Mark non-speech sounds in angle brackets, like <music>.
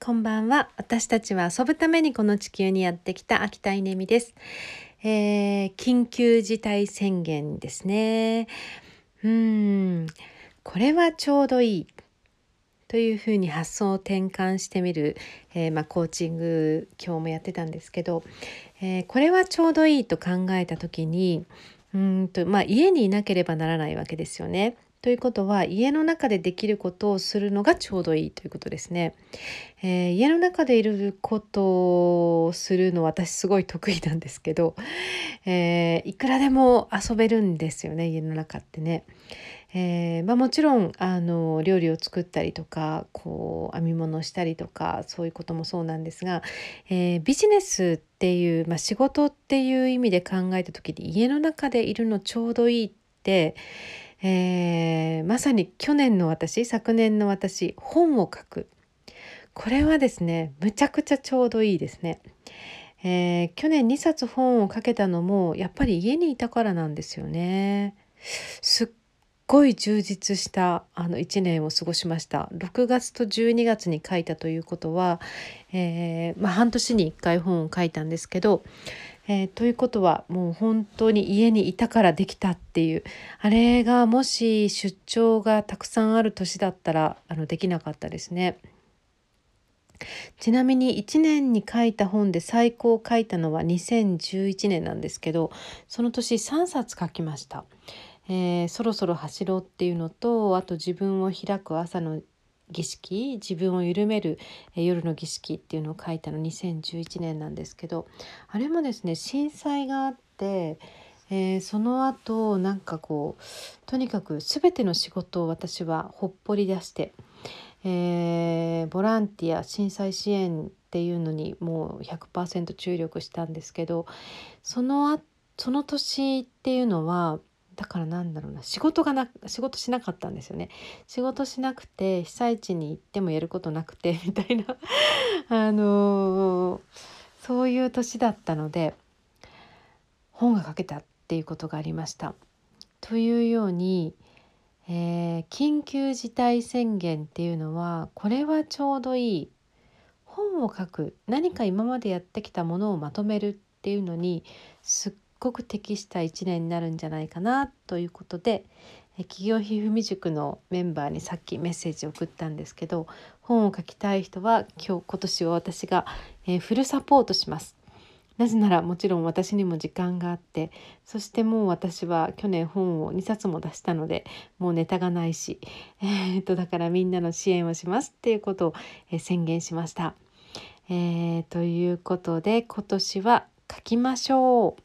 こんばんは。私たちは遊ぶためにこの地球にやってきた秋田稲美です。えー、緊急事態宣言ですね。うん、これはちょうどいい。というふうに発想を転換してみる、えー、まあ、コーチング今日もやってたんですけど、えー、これはちょうどいいと考えた時にうんと、まあ、家にいなければならないわけですよね。ということは家の中でできることをするのがちょうどいいということですね。えー、家の中でいることをするの私すごい得意なんですけど、えー、いくらでも遊べるんですよね家の中ってね。えー、まあ、もちろんあの料理を作ったりとかこう編み物したりとかそういうこともそうなんですが、えー、ビジネスっていう、まあ、仕事っていう意味で考えた時に家の中でいるのちょうどいいって、えー、まさに去年の私昨年の私本を書くこれはですねむちゃくちゃちょうどいいですね。えー、去年2冊本を書けたのもやっぱり家にいたからなんですよね。すっごい充実したあの1年を過ごしました6月と12月に書いたということは、えー、まあ、半年に1回本を書いたんですけど、えー、ということはもう本当に家にいたからできたっていうあれがもし出張がたくさんある年だったらあのできなかったですね。ちなみに1年に書いた本で最高を書いたのは2011年なんですけどその年3冊書きました。えー、そろそろ走ろうっていうのとあと自分を開く朝の儀式自分を緩める、え夜の儀式っていうのを書いたの2011年なんですけどあれもですね震災があって、えー、その後なんかこうとにかく全ての仕事を私はほっぽり出して、えー、ボランティア震災支援っていうのにもう100%注力したんですけどそのその年っていうのはだからなんだろうな仕事がな仕事しなかったんですよね。仕事しなくて被災地に行ってもやることなくて <laughs> みたいな。あのー、そういう年だったので本が書けたっていうことがありました。というように、えー、緊急事態宣言っていうのはこれはちょうどいい。本を書く何か今までやってきたものをまとめるっていうのにすっごく適した1年になるんじゃないかなということで企業ひふみ塾のメンバーにさっきメッセージを送ったんですけど本を書きたい人は今日今年は私が、え、フルサポートします。なぜならもちろん私にも時間があってそしてもう私は去年本を2冊も出したのでもうネタがないし、えー、とだからみんなの支援をしますっていうことを、え、宣言しました。えー、ということで今年は書きましょう。